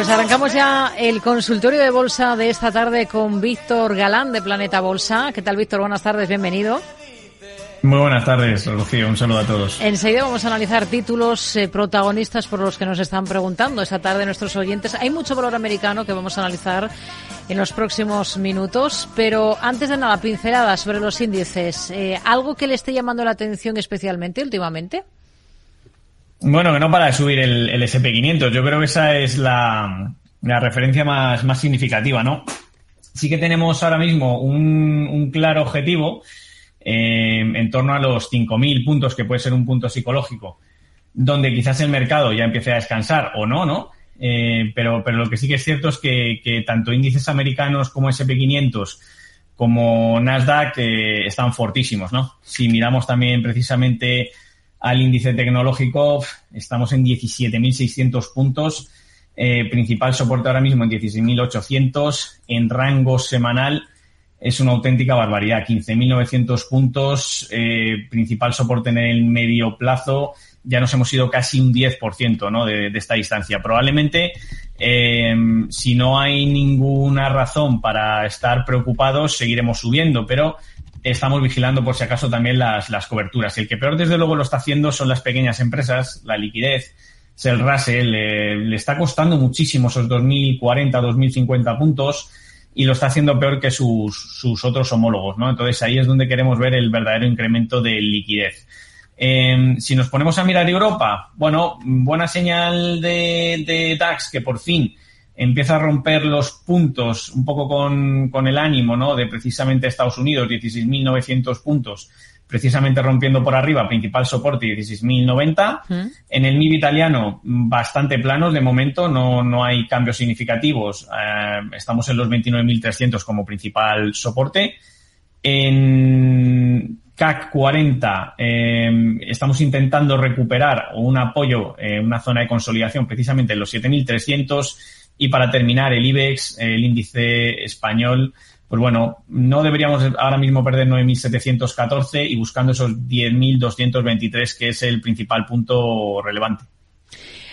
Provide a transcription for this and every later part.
Pues arrancamos ya el consultorio de bolsa de esta tarde con Víctor Galán de Planeta Bolsa. ¿Qué tal, Víctor? Buenas tardes, bienvenido. Muy buenas tardes, Rocío. Un saludo a todos. Enseguida vamos a analizar títulos eh, protagonistas por los que nos están preguntando esta tarde nuestros oyentes. Hay mucho valor americano que vamos a analizar en los próximos minutos, pero antes de nada, pincelada sobre los índices. Eh, ¿Algo que le esté llamando la atención especialmente últimamente? Bueno, que no para de subir el, el SP500. Yo creo que esa es la, referencia más, significativa, ¿no? Sí que tenemos ahora mismo un, un claro objetivo eh, en torno a los 5.000 puntos, que puede ser un punto psicológico, donde quizás el mercado ya empiece a descansar o no, ¿no? Eh, pero, lo que sí que es cierto es que, que tanto índices americanos como SP500 como Nasdaq eh, están fortísimos, ¿no? Si miramos también precisamente al índice tecnológico, estamos en 17.600 puntos, eh, principal soporte ahora mismo en 16.800, en rango semanal es una auténtica barbaridad. 15.900 puntos, eh, principal soporte en el medio plazo. Ya nos hemos ido casi un 10% ¿no? de, esta distancia. Probablemente, eh, si no hay ninguna razón para estar preocupados, seguiremos subiendo, pero estamos vigilando por si acaso también las, las coberturas. El que peor, desde luego, lo está haciendo son las pequeñas empresas, la liquidez. El Russell le, le está costando muchísimo esos 2.040, 2.050 puntos y lo está haciendo peor que sus, sus otros homólogos, ¿no? Entonces ahí es donde queremos ver el verdadero incremento de liquidez. Eh, si nos ponemos a mirar Europa, bueno, buena señal de, de, DAX que por fin empieza a romper los puntos un poco con, con el ánimo, ¿no? De precisamente Estados Unidos, 16.900 puntos precisamente rompiendo por arriba, principal soporte 16.090. Mm. En el MIB italiano, bastante planos de momento, no, no hay cambios significativos. Eh, estamos en los 29.300 como principal soporte. En CAC 40 eh, estamos intentando recuperar un apoyo, eh, una zona de consolidación precisamente en los 7.300 y para terminar el IBEX, el índice español, pues bueno, no deberíamos ahora mismo perder 9.714 y buscando esos 10.223, que es el principal punto relevante.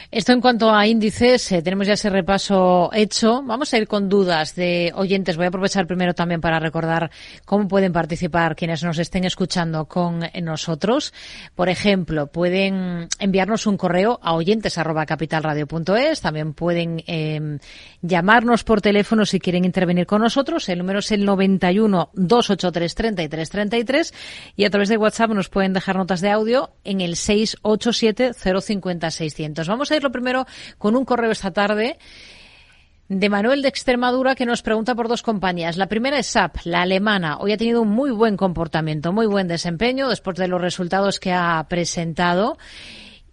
Esto en cuanto a índices, eh, tenemos ya ese repaso hecho. Vamos a ir con dudas de oyentes. Voy a aprovechar primero también para recordar cómo pueden participar quienes nos estén escuchando con nosotros. Por ejemplo, pueden enviarnos un correo a oyentes@capitalradio.es. También pueden eh, llamarnos por teléfono si quieren intervenir con nosotros. El número es el 91 283 33 33 y a través de WhatsApp nos pueden dejar notas de audio en el 687 050 600. Vamos a lo primero con un correo esta tarde de Manuel de Extremadura que nos pregunta por dos compañías. La primera es SAP, la alemana. Hoy ha tenido un muy buen comportamiento, muy buen desempeño después de los resultados que ha presentado.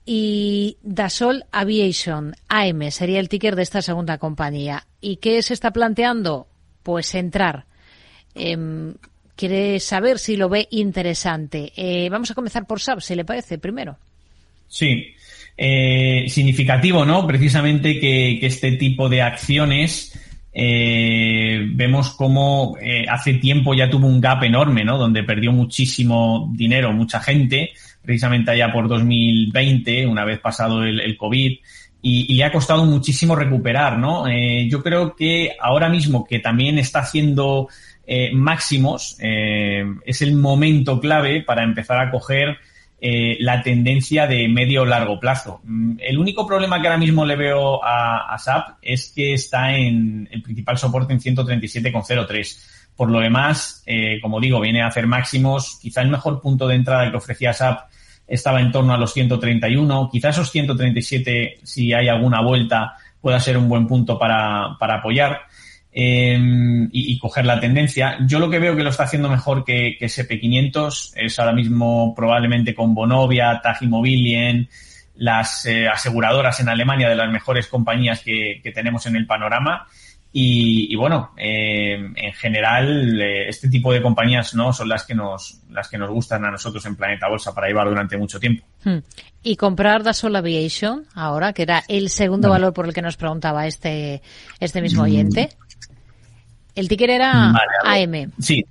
Y Dasol Aviation, AM, sería el ticker de esta segunda compañía. ¿Y qué se está planteando? Pues entrar. Eh, quiere saber si lo ve interesante. Eh, vamos a comenzar por SAP, si le parece, primero. Sí, eh, significativo, ¿no? Precisamente que, que este tipo de acciones eh, vemos cómo eh, hace tiempo ya tuvo un gap enorme, ¿no? Donde perdió muchísimo dinero, mucha gente, precisamente allá por 2020, una vez pasado el, el COVID. Y, y, le ha costado muchísimo recuperar, ¿no? Eh, yo creo que ahora mismo que también está haciendo eh, máximos, eh, es el momento clave para empezar a coger eh, la tendencia de medio o largo plazo. Mm, el único problema que ahora mismo le veo a, SAP es que está en el principal soporte en 137,03. Por lo demás, eh, como digo, viene a hacer máximos. Quizá el mejor punto de entrada que ofrecía SAP estaba en torno a los 131. Quizá esos 137, si hay alguna vuelta, pueda ser un buen punto para, para apoyar eh, y, y, coger la tendencia. Yo lo que veo que lo está haciendo mejor que, que SP500 es ahora mismo probablemente con Bonovia, Tag Immobilien, las eh, aseguradoras en Alemania de las mejores compañías que, que tenemos en el panorama. Y, y bueno, eh, en general, eh, este tipo de compañías no son las que nos las que nos gustan a nosotros en Planeta Bolsa para llevar durante mucho tiempo. Hmm. Y comprar Dassault Aviation ahora, que era el segundo no. valor por el que nos preguntaba este este mismo oyente. El ticker era vale, AM. Sí,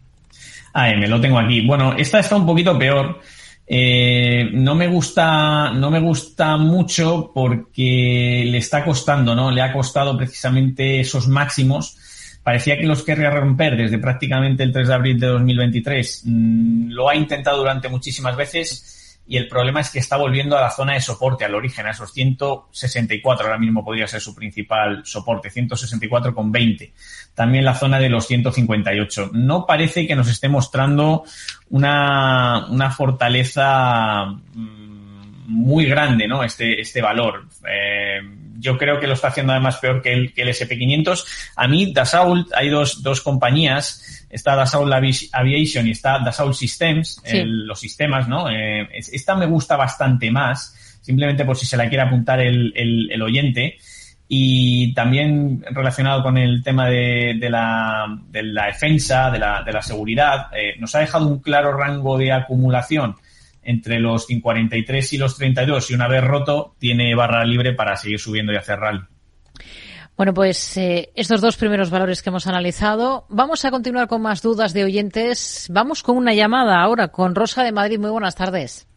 AM, lo tengo aquí. Bueno, esta está un poquito peor. Eh, no me gusta, no me gusta mucho porque le está costando, ¿no? Le ha costado precisamente esos máximos. Parecía que los querría romper desde prácticamente el 3 de abril de 2023. Mm, lo ha intentado durante muchísimas veces y el problema es que está volviendo a la zona de soporte, al origen, a esos 164, ahora mismo podría ser su principal soporte, 164,20. También la zona de los 158. No parece que nos esté mostrando una, una fortaleza mm, muy grande, ¿no? Este, este valor. Eh, yo creo que lo está haciendo además peor que el, que el SP500. A mí, Dassault, hay dos, dos compañías está Dassault Aviation y está Dassault Systems, los sistemas, ¿no? Eh, esta me gusta bastante más, simplemente por si se la quiere apuntar el, el, oyente. Y también relacionado con el tema de, de, la, de la, defensa, de la, de la seguridad, eh, nos ha dejado un claro rango de acumulación entre los 43 y los 32 y una vez roto tiene barra libre para seguir subiendo y hacer rally. Bueno, pues eh, estos dos primeros valores que hemos analizado. Vamos a continuar con más dudas de oyentes. Vamos con una llamada ahora con Rosa de Madrid. Muy buenas tardes.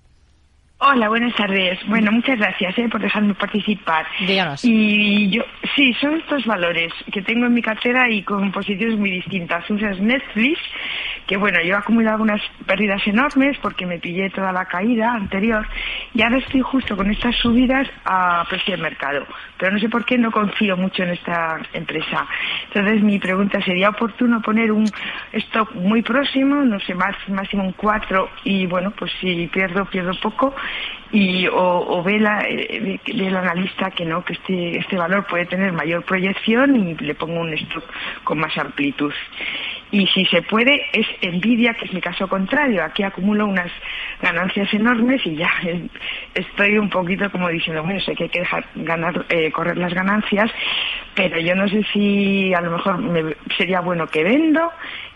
Hola, buenas tardes. Bueno, muchas gracias eh, por dejarme participar. Díganos. Y yo, sí, son estos valores que tengo en mi cartera y con posiciones muy distintas. Una es Netflix, que bueno, yo he acumulado unas pérdidas enormes porque me pillé toda la caída anterior y ahora estoy justo con estas subidas a precio de mercado. Pero no sé por qué no confío mucho en esta empresa. Entonces mi pregunta sería oportuno poner un stock muy próximo, no sé, más, máximo un 4 y bueno, pues si pierdo, pierdo poco y o, ve, la, eh, el analista que no que este este valor puede tener mayor proyección y le pongo un stock con más amplitud. Y si se puede es envidia que es mi caso contrario. Aquí acumulo unas ganancias enormes y ya estoy un poquito como diciendo bueno sé que hay que dejar ganar eh, correr las ganancias pero yo no sé si a lo mejor me, sería bueno que vendo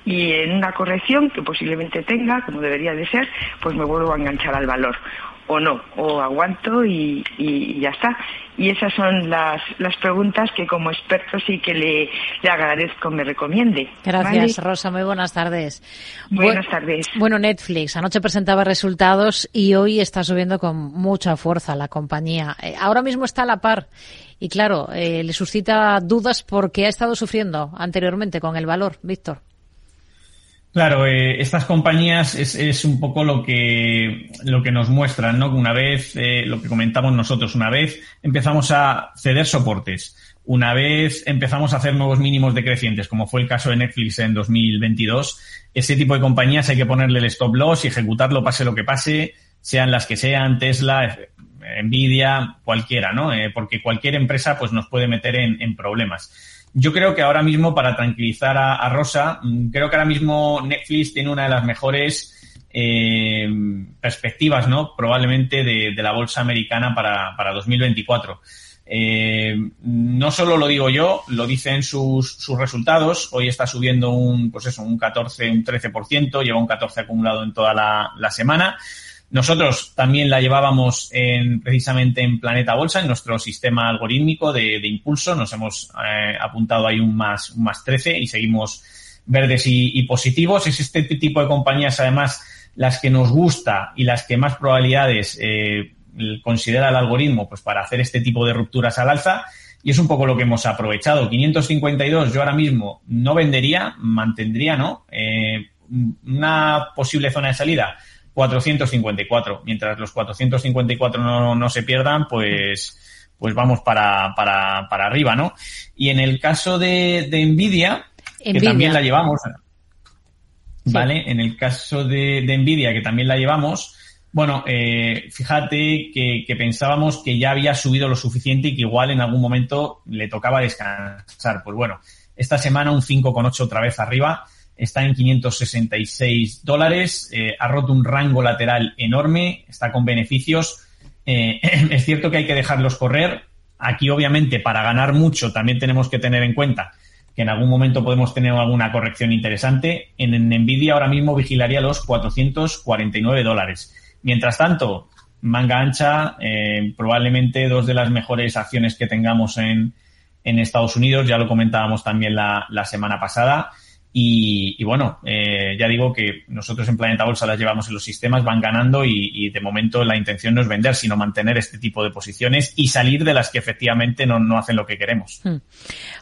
y en una corrección que posiblemente tenga como debería de ser pues me vuelvo a enganchar al valor o no, o aguanto y, y, ya está. Y esas son las, las preguntas que como experto sí que le, le agradezco me recomiende. Gracias, Rosa. Muy buenas tardes. Buenas tardes. Bueno, Netflix anoche presentaba resultados y hoy está subiendo con mucha fuerza la compañía. Eh, ahora mismo está a la par y claro, eh, le suscita dudas porque ha estado sufriendo anteriormente con el valor. Víctor. Claro, eh, estas compañías es, un poco lo que, lo que nos muestran, ¿no? Una vez, eh, lo que comentamos nosotros, una vez empezamos a ceder soportes, una vez empezamos a hacer nuevos mínimos decrecientes, como fue el caso de Netflix en 2022, ese tipo de compañías hay que ponerle el stop loss y ejecutarlo pase lo que pase, sean las que sean, Tesla, Nvidia, cualquiera, ¿no? Eh, porque cualquier empresa pues nos puede meter en problemas. Yo creo que ahora mismo, para tranquilizar a, Rosa, mm, creo que ahora mismo Netflix tiene una de las mejores eh, perspectivas, ¿no? Probablemente de, la bolsa americana para, para 2024. Eh, no solo lo digo yo, lo dicen sus, sus resultados. Hoy está subiendo un, pues eso, un 14, un 13%, lleva un 14 acumulado en toda la, la semana. Nosotros también la llevábamos en, precisamente en Planeta Bolsa, en nuestro sistema algorítmico de, impulso. Nos hemos eh, apuntado ahí un más, un más 13 y seguimos verdes y, positivos. Es este tipo de compañías, además, las que nos gusta y las que más probabilidades eh, considera el algoritmo pues para hacer este tipo de rupturas al alza. Y es un poco lo que hemos aprovechado. 552 yo ahora mismo no vendería, mantendría, ¿no? Eh, una posible zona de salida 454. Mientras los 454 no, no se pierdan, pues, pues vamos para, para, para arriba, ¿no? Y en el caso de, de Nvidia, que también la llevamos, ¿vale? En el caso de, de Nvidia, que también la llevamos, bueno, eh, fíjate que, que, pensábamos que ya había subido lo suficiente y que igual en algún momento le tocaba descansar. Pues bueno, esta semana un 5,8 otra vez arriba está en 566 dólares, eh, ha roto un rango lateral enorme, está con beneficios. Eh, es cierto que hay que dejarlos correr. Aquí, obviamente, para ganar mucho también tenemos que tener en cuenta que en algún momento podemos tener alguna corrección interesante. En, Nvidia ahora mismo vigilaría los 449 dólares. Mientras tanto, manga ancha, eh, probablemente dos de las mejores acciones que tengamos en, Estados Unidos, ya lo comentábamos también la semana pasada Y, bueno, eh, ya digo que nosotros en Planeta Bolsa las llevamos en los sistemas, van ganando y, de momento la intención no es vender, sino mantener este tipo de posiciones y salir de las que efectivamente no, no hacen lo que queremos. Hmm.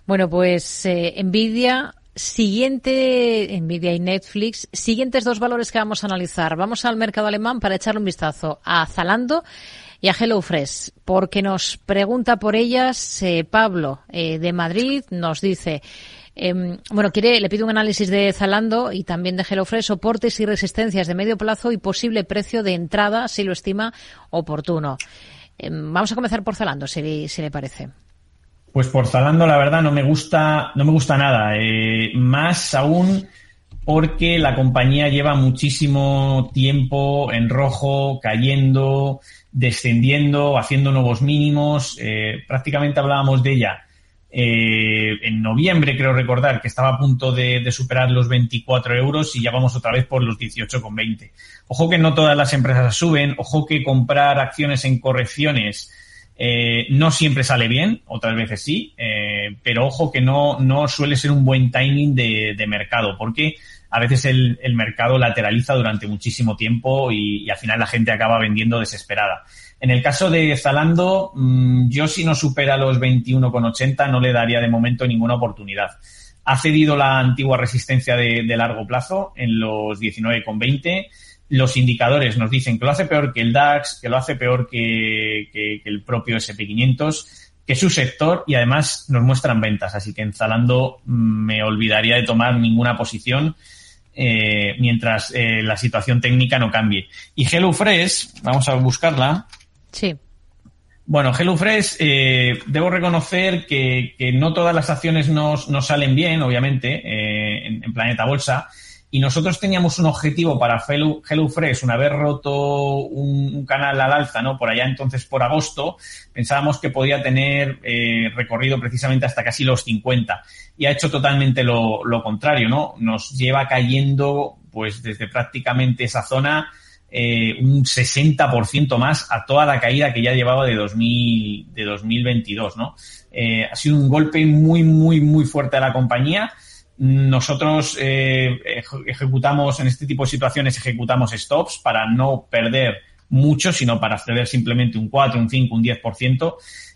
Bueno, pues eh, Nvidia Siguiente, Nvidia y Netflix, siguientes dos valores que vamos a analizar. Vamos al mercado alemán para echarle un vistazo a Zalando y a HelloFresh, porque nos pregunta por ellas eh, Pablo eh, de Madrid, nos dice, em, bueno, quiere, le pido un análisis de Zalando y también de HelloFresh, soportes y resistencias de medio plazo y posible precio de entrada si lo estima oportuno. Em, vamos a comenzar por Zalando, si, si le parece. Pues por Zalando, la verdad, no me gusta, no me gusta nada. Eh, más aún porque la compañía lleva muchísimo tiempo en rojo, cayendo, descendiendo, haciendo nuevos mínimos. Eh, prácticamente hablábamos de ella eh, en noviembre, creo recordar, que estaba a punto de, de, superar los 24 euros y ya vamos otra vez por los 18,20. Ojo que no todas las empresas suben, ojo que comprar acciones en correcciones eh, no siempre sale bien, otras veces sí, eh, pero ojo que no, no suele ser un buen timing de, de mercado, porque a veces el, el, mercado lateraliza durante muchísimo tiempo y, y, al final la gente acaba vendiendo desesperada. En el caso de Zalando, mmm, yo si no supera los 21,80 no le daría de momento ninguna oportunidad. Ha cedido la antigua resistencia de, de largo plazo en los 19,20 los indicadores nos dicen que lo hace peor que el DAX, que lo hace peor que, que, que el propio SP500, que su sector y además nos muestran ventas. Así que en Zalando mm, me olvidaría de tomar ninguna posición eh, mientras eh, la situación técnica no cambie. Y HelloFresh, vamos a buscarla. Sí. Bueno, HelloFresh, eh, debo reconocer que, que, no todas las acciones nos, nos salen bien, obviamente, eh, en, en Planeta Bolsa y nosotros teníamos un objetivo para HelloFresh, una vez roto un, un, canal al alza, ¿no? Por allá entonces por agosto, pensábamos que podía tener eh, recorrido precisamente hasta casi los 50 y ha hecho totalmente lo, lo contrario, ¿no? Nos lleva cayendo pues desde prácticamente esa zona eh, un 60% más a toda la caída que ya llevaba de, 2000, de 2022, ¿no? Eh, ha sido un golpe muy, muy, muy fuerte a la compañía nosotros eh, ejecutamos en este tipo de situaciones, ejecutamos stops para no perder mucho, sino para ceder simplemente un 4, un 5, un 10%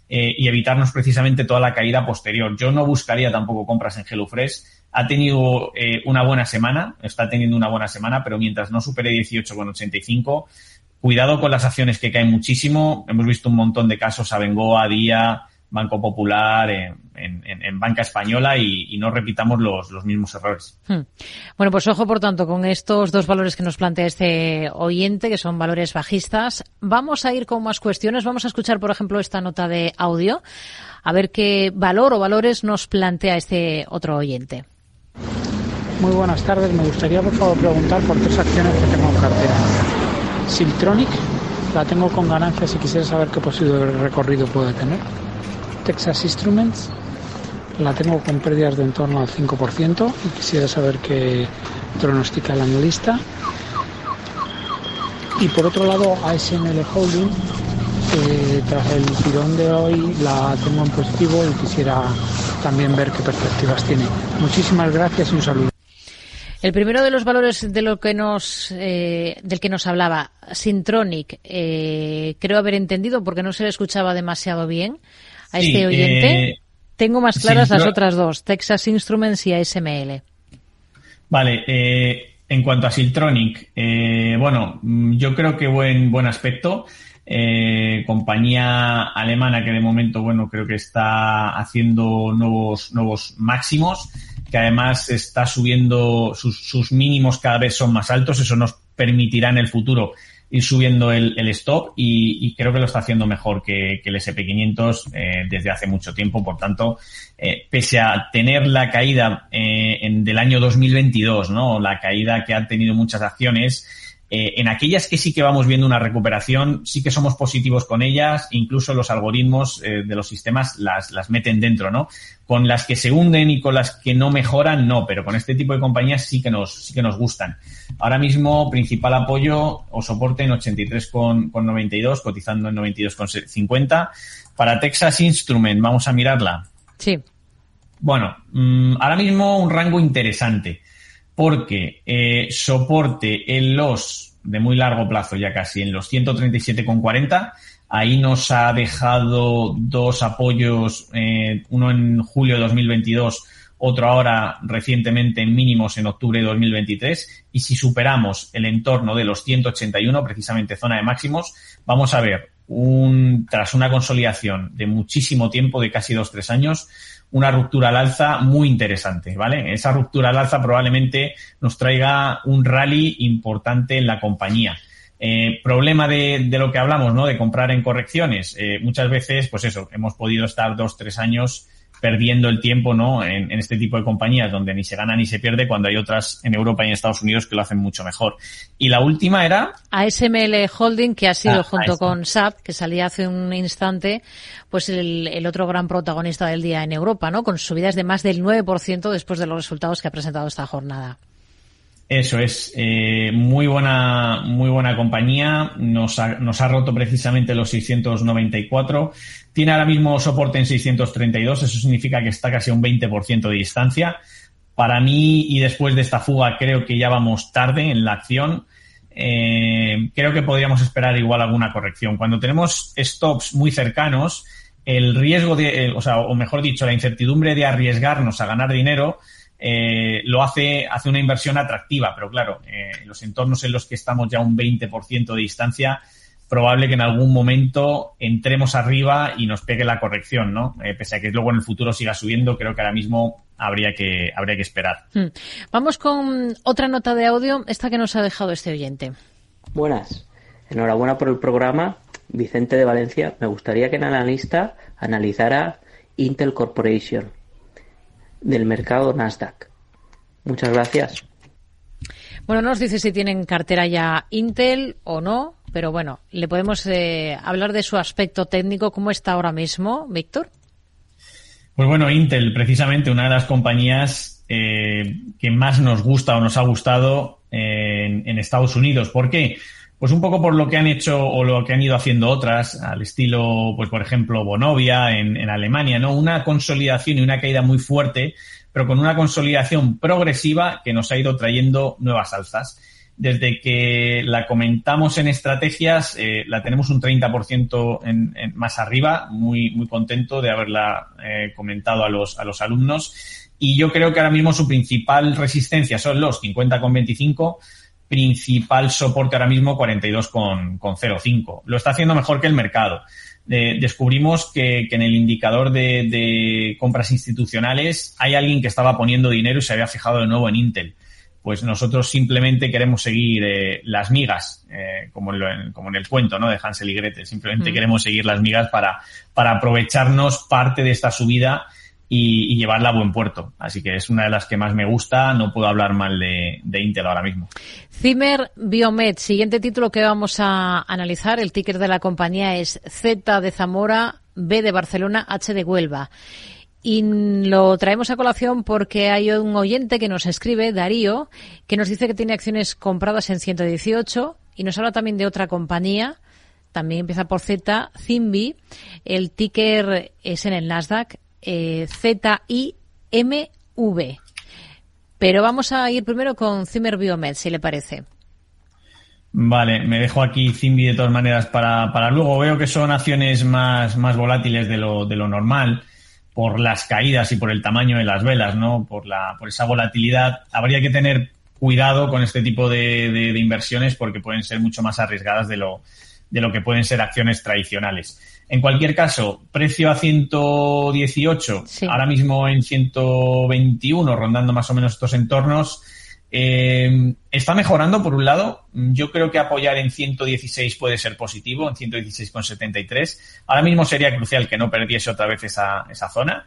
eh, y evitarnos precisamente toda la caída posterior. Yo no buscaría tampoco compras en HelloFresh. Ha tenido eh, una buena semana, está teniendo una buena semana, pero mientras no supere 18,85, cuidado con las acciones que caen muchísimo. Hemos visto un montón de casos, Abengoa, Día, Banco Popular, en, en, en banca española y, y, no repitamos los, los mismos errores. Hmm. Bueno, pues ojo, por tanto, con estos dos valores que nos plantea este oyente, que son valores bajistas. Vamos a ir con más cuestiones. Vamos a escuchar, por ejemplo, esta nota de audio, a ver qué valor o valores nos plantea este otro oyente. Muy buenas tardes. Me gustaría, por favor, preguntar por tres acciones que tengo en cartera. Siltronic, la tengo con ganancias y quisiera saber qué posible recorrido puede tener. Texas Instruments. La tengo con pérdidas de en torno al 5% y quisiera saber qué pronostica el analista. Y por otro lado, ASML Holding, tras el tirón de hoy, la tengo en positivo y quisiera también ver qué perspectivas tiene. Muchísimas gracias y un saludo. El primero de los valores de lo que nos, eh, del que nos hablaba, Sintronic, eh, creo haber entendido porque no se le escuchaba demasiado bien a este oyente. Eh, Tengo más claras sí, las otras dos, Texas Instruments y ASML. Vale, eh, en cuanto a Siltronic, eh, bueno, mm, yo creo que buen, buen aspecto. Eh, compañía alemana que de momento, bueno, creo que está haciendo nuevos, nuevos máximos, que además está subiendo sus, sus mínimos cada vez son más altos. Eso nos permitirá en el futuro ir subiendo el, el stop y, y, creo que lo está haciendo mejor que, que el SP500 eh, desde hace mucho tiempo. Por tanto, eh, pese a tener la caída eh, en, del año 2022, ¿no? La caída que han tenido muchas acciones, eh, en aquellas que sí que vamos viendo una recuperación, sí que somos positivos con ellas, incluso los algoritmos eh, de los sistemas las, las meten dentro, ¿no? Con las que se hunden y con las que no mejoran, no, pero con este tipo de compañías sí que nos, sí que nos gustan. Ahora mismo, principal apoyo o soporte en 83,92, cotizando en 92,50. Para Texas Instrument, vamos a mirarla. Sí. Bueno, mm, ahora mismo un rango interesante porque eh, soporte en los de muy largo plazo ya casi en los 137,40 ahí nos ha dejado dos apoyos eh, uno en julio de 2022 otro ahora recientemente en mínimos en octubre de 2023 y si superamos el entorno de los 181 precisamente zona de máximos vamos a ver un tras una consolidación de muchísimo tiempo de casi dos tres años una ruptura al alza muy interesante, ¿vale? Esa ruptura al alza probablemente nos traiga un rally importante en la compañía. Eh, problema de, de, lo que hablamos, ¿no? De comprar en correcciones. Eh, muchas veces, pues eso, hemos podido estar dos, tres años perdiendo el tiempo ¿no? En, en, este tipo de compañías donde ni se gana ni se pierde cuando hay otras en Europa y en Estados Unidos que lo hacen mucho mejor. Y la última era... ASML Holding, que ha sido ah, junto con SAP, que salía hace un instante, pues el, el, otro gran protagonista del día en Europa, ¿no? Con subidas de más del 9% después de los resultados que ha presentado esta jornada. Eso es, eh, muy buena, muy buena compañía. Nos ha, nos ha roto precisamente los 694. Tiene ahora mismo soporte en 632. Eso significa que está casi a un 20% de distancia. Para mí, y después de esta fuga, creo que ya vamos tarde en la acción. Eh, creo que podríamos esperar igual alguna corrección. Cuando tenemos stops muy cercanos, el riesgo de, o sea, o mejor dicho, la incertidumbre de arriesgarnos a ganar dinero eh, lo hace, hace una inversión atractiva, pero claro, eh, los entornos en los que estamos ya un 20% de distancia, probable que en algún momento entremos arriba y nos pegue la corrección, ¿no? Eh, pese a que luego en el futuro siga subiendo, creo que ahora mismo habría que, habría que esperar. Hmm. Vamos con otra nota de audio, esta que nos ha dejado este oyente. Buenas. Enhorabuena por el programa. Vicente de Valencia. Me gustaría que el analista analizara Intel Corporation del mercado Nasdaq. Muchas gracias. Bueno, no nos dice si tienen cartera ya Intel o no, pero bueno, le podemos eh, hablar de su aspecto técnico, cómo está ahora mismo, Víctor. Pues bueno, Intel, precisamente una de las compañías eh, que más nos gusta o nos ha gustado en, en Estados Unidos. ¿Por qué? Pues un poco por lo que han hecho o lo que han ido haciendo otras, al estilo, pues por ejemplo, Bonovia en, Alemania, ¿no? Una consolidación y una caída muy fuerte, pero con una consolidación progresiva que nos ha ido trayendo nuevas alzas. Desde que la comentamos en estrategias, eh, la tenemos un 30% en, en, más arriba, muy, muy contento de haberla eh, comentado a los, a los alumnos. Y yo creo que ahora mismo su principal resistencia son los 50,25 principal soporte ahora mismo 42,05. Lo está haciendo mejor que el mercado. Eh, descubrimos que, que, en el indicador de, de, compras institucionales hay alguien que estaba poniendo dinero y se había fijado de nuevo en Intel. Pues nosotros simplemente queremos seguir eh, las migas, eh, como, en, como en el cuento ¿no? de Hansel y Gretel. Simplemente mm. queremos seguir las migas para, para aprovecharnos parte de esta subida y, llevarla a buen puerto. Así que es una de las que más me gusta. No puedo hablar mal de, de Intel ahora mismo. Zimmer Biomed, siguiente título que vamos a analizar. El ticker de la compañía es Z de Zamora, B de Barcelona, H de Huelva. Y lo traemos a colación porque hay un oyente que nos escribe, Darío, que nos dice que tiene acciones compradas en 118 y nos habla también de otra compañía, también empieza por Z, Zimbi. El ticker es en el Nasdaq, eh, Z-I-M-V. Pero vamos a ir primero con Zimmer Biomed, si le parece. Vale, me dejo aquí Zimbi de todas maneras para, para luego. Veo que son acciones más, más volátiles de lo, de lo normal por las caídas y por el tamaño de las velas, ¿no? Por, la, por esa volatilidad. Habría que tener cuidado con este tipo de, de, de inversiones porque pueden ser mucho más arriesgadas de lo, de lo que pueden ser acciones tradicionales. En cualquier caso, precio a 118, sí. ahora mismo en 121, rondando más o menos estos entornos. Eh, está mejorando, por un lado. Yo creo que apoyar en 116 puede ser positivo, en 116,73. Ahora mismo sería crucial que no perdiese otra vez esa, esa zona.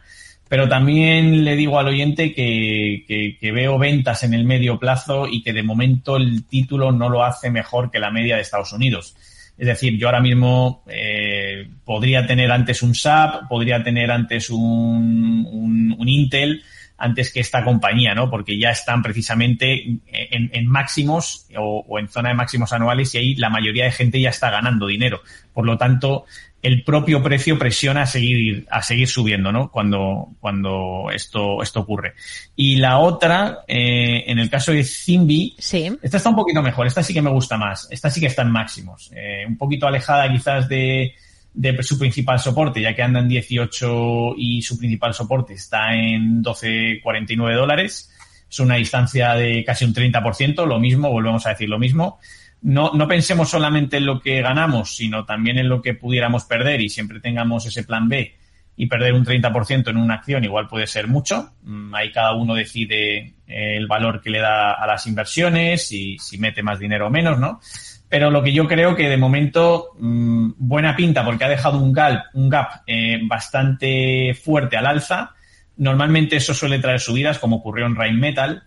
Pero también le digo al oyente que, que, que, veo ventas en el medio plazo y que de momento el título no lo hace mejor que la media de Estados Unidos. Es decir, yo ahora mismo eh, podría tener antes un SAP, podría tener antes un, un, un, Intel, antes que esta compañía, ¿no? Porque ya están precisamente en, máximos o, en zona de máximos anuales y ahí la mayoría de gente ya está ganando dinero. Por lo tanto, el propio precio presiona a seguir, a seguir subiendo, ¿no? Cuando, cuando esto, esto ocurre. Y la otra, eh, en el caso de Zimbi, sí. esta está un poquito mejor, esta sí que me gusta más, esta sí que está en máximos, eh, un poquito alejada quizás de, de su principal soporte, ya que anda en 18 y su principal soporte está en 12,49 dólares. Es una distancia de casi un 30%, lo mismo, volvemos a decir lo mismo no, no pensemos solamente en lo que ganamos, sino también en lo que pudiéramos perder y siempre tengamos ese plan B y perder un 30% en una acción igual puede ser mucho. Mm, ahí cada uno decide eh, el valor que le da a las inversiones y si mete más dinero o menos, ¿no? Pero lo que yo creo que de momento mm, buena pinta porque ha dejado un gap, un gap eh, bastante fuerte al alza. Normalmente eso suele traer subidas como ocurrió en Rain Metal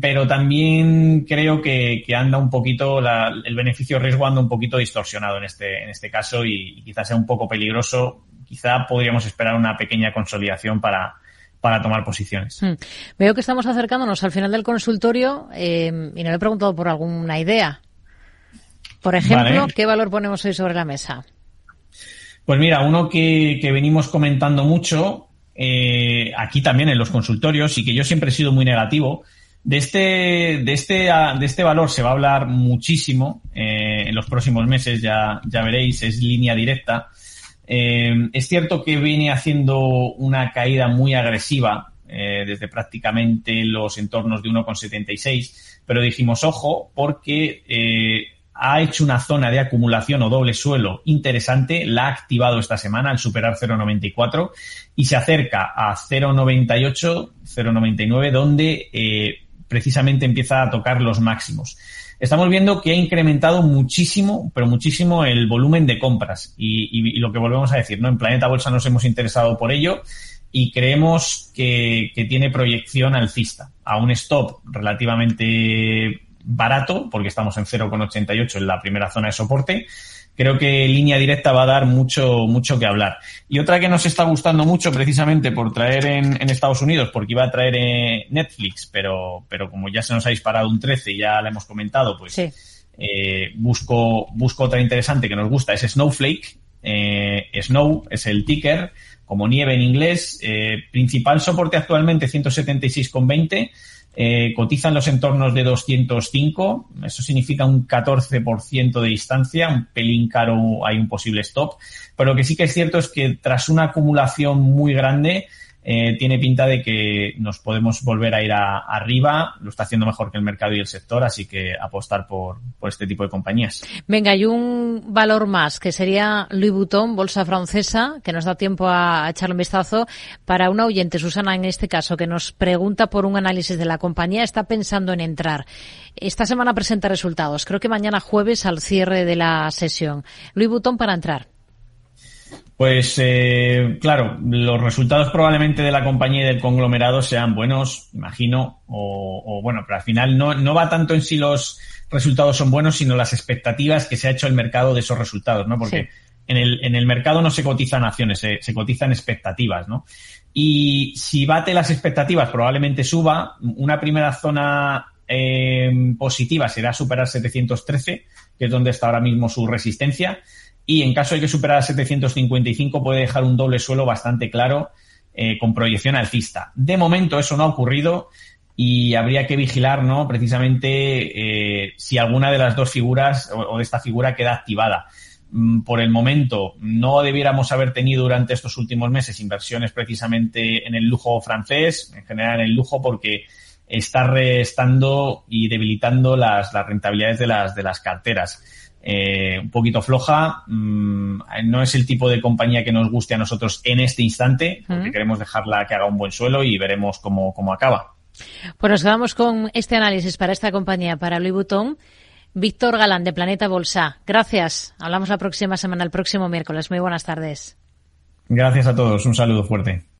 pero también creo que, anda un poquito, el beneficio riesgo anda un poquito distorsionado en este, en este caso y, quizás sea un poco peligroso. Quizá podríamos esperar una pequeña consolidación para, para tomar posiciones. Hmm. Veo que estamos acercándonos al final del consultorio eh, y no le he preguntado por alguna idea. Por ejemplo, ¿qué valor ponemos hoy sobre la mesa? Pues mira, uno que, venimos comentando mucho eh, aquí también en los consultorios y que yo siempre he sido muy negativo de este, de este, ah, de este valor se va a hablar muchísimo eh, en los próximos meses, ya, ya veréis, es línea directa. Eh, es cierto que viene haciendo una caída muy agresiva eh, desde prácticamente los entornos de 1,76, pero dijimos, ojo, porque ha hecho una zona de acumulación o doble suelo interesante, la ha activado esta semana al superar 0,94 y se acerca a 0,98, 0,99, donde precisamente empieza a tocar los máximos. Estamos viendo que ha incrementado muchísimo, pero muchísimo el volumen de compras y, lo que volvemos a decir, ¿no? En Planeta Bolsa nos hemos interesado por ello y creemos que tiene proyección alcista a un stop relativamente barato, porque estamos en 0,88 en la primera zona de soporte, creo que línea directa va a dar mucho, mucho que hablar. Y otra que nos está gustando mucho precisamente por traer en, en Estados Unidos, porque iba a traer eh, Netflix, pero, pero como ya se nos ha disparado un 13 y ya la hemos comentado, pues eh, busco, busco otra interesante que nos gusta, es Snowflake. Eh, Snow es el ticker, como nieve en inglés. Eh, principal soporte actualmente 176,20 eh, cotizan los entornos de 205, eso significa un 14% de distancia, un pelín caro hay un posible stop, pero lo que sí que es cierto es que tras una acumulación muy grande, eh, tiene pinta de que nos podemos volver a ir arriba. Lo está haciendo mejor que el mercado y el sector, así que apostar por, por este tipo de compañías. Venga, hay un valor más, que sería Louis Vuitton, bolsa francesa, que nos da tiempo a, echarle un vistazo. Para una oyente, Susana, en este caso, que nos pregunta por un análisis de la compañía, está pensando en entrar. Esta semana presenta resultados. Creo que mañana jueves al cierre de la sesión. Louis Vuitton para entrar. Pues eh, claro, los resultados probablemente de la compañía y del conglomerado sean buenos, imagino, o, bueno, pero al final no, no va tanto en si los resultados son buenos, sino las expectativas que se ha hecho el mercado de esos resultados, ¿no? Porque en, el, en el mercado no se cotizan acciones, se, se cotizan expectativas, ¿no? Y si bate las expectativas, probablemente suba. Una primera zona eh, positiva será superar 713, que es donde está ahora mismo su resistencia y en caso de que superara 755 puede dejar un doble suelo bastante claro eh, con proyección alcista. De momento eso no ha ocurrido y habría que vigilar, ¿no? Precisamente eh, si alguna de las dos figuras o, de esta figura queda activada. Mm, por el momento no debiéramos haber tenido durante estos últimos meses inversiones precisamente en el lujo francés, en general en el lujo, porque está restando y debilitando las, las rentabilidades de las, de las carteras. Eh, un poquito floja. Mm, no es el tipo de compañía que nos guste a nosotros en este instante, porque queremos dejarla que haga un buen suelo y veremos cómo, cómo acaba. Pues nos quedamos con este análisis para esta compañía, para Louis Vuitton. Víctor Galán, de Planeta Bolsa. Gracias. Hablamos la próxima semana, el próximo miércoles. Muy buenas tardes. Gracias a todos. Un saludo fuerte.